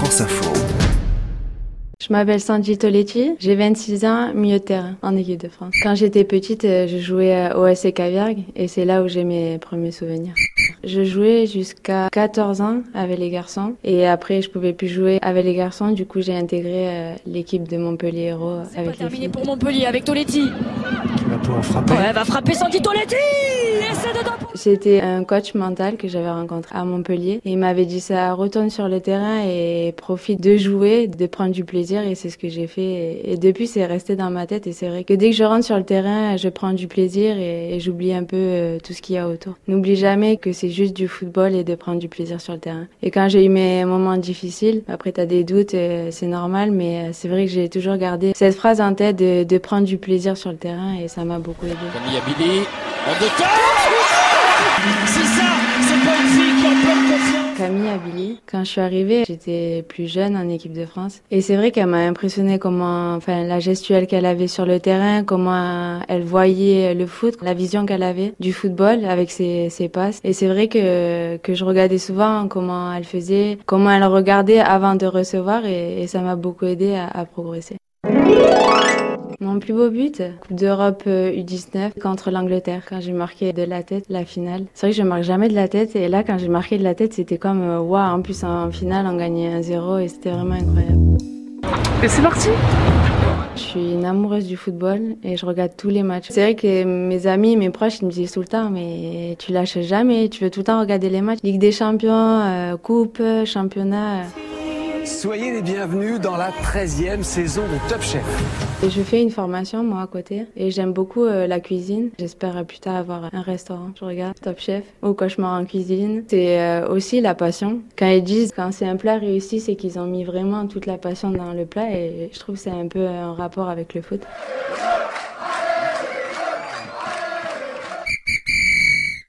France Info. Je m'appelle Sandy Toletti, j'ai 26 ans, milieu de terrain en équipe de France. Quand j'étais petite, euh, je jouais au SC Caviargue et c'est là où j'ai mes premiers souvenirs. Je jouais jusqu'à 14 ans avec les garçons et après je pouvais plus jouer avec les garçons. Du coup, j'ai intégré euh, l'équipe de Montpellier Héros avec pas les filles. terminé pour Montpellier avec Toletti. Qui va pouvoir frapper. Ouais, elle va frapper Sandy Toletti Et c'est dedans C'était un coach mental que j'avais rencontré à Montpellier. Et il m'avait dit ça retourne sur le terrain et profite de jouer, de prendre du plaisir. Et c'est ce que j'ai fait. Et, depuis c'est resté dans ma tête. Et c'est vrai que dès que je rentre sur le terrain, je prends du plaisir et, j'oublie un peu euh, tout ce qu'il y a autour. N'oublie jamais que c'est juste du football et de prendre du plaisir sur le terrain. Et quand j'ai eu mes moments difficiles, après t'as des doutes, euh, c'est normal. Mais euh, c'est vrai que j'ai toujours gardé cette phrase en tête de, de prendre du plaisir sur le terrain. Et ça m'a beaucoup aidé. Camille Abili en deux temps C'est ça C'est pas une fille qui a plein de Camille Abili. Quand je suis arrivée, j'étais plus jeune en équipe de France. Et c'est vrai qu'elle m'a impressionné comment, enfin, la gestuelle qu'elle avait sur le terrain, comment elle voyait le foot, la vision qu'elle avait du football avec ses, ses passes. Et c'est vrai que, que je regardais souvent comment elle faisait, comment elle regardait avant de recevoir et, ça m'a beaucoup aidé à progresser. Mon plus beau but, Coupe d'Europe euh, U19 contre l'Angleterre, quand j'ai marqué de la tête la finale. C'est vrai que je marque jamais de la tête et là quand j'ai marqué de la tête c'était comme euh, waouh, en plus en finale on gagnait 1-0 et c'était vraiment incroyable. Et c'est parti Je suis une amoureuse du football et je regarde tous les matchs. C'est vrai que mes amis, mes proches, ils me disent tout le temps, mais tu lâches jamais, tu veux tout le temps regarder les matchs. Ligue des champions, euh, coupe, championnat. euh. Soyez les bienvenus dans la 13e saison de Top Chef. Je fais une formation moi à côté et j'aime beaucoup euh, la cuisine. J'espère euh, plus tard avoir un restaurant. Je regarde Top Chef ou Cauchemar en cuisine. C'est euh, aussi la passion. Quand ils disent quand c'est un plat réussi, c'est qu'ils ont mis vraiment toute la passion dans le plat et je trouve que c'est un peu un rapport avec le foot.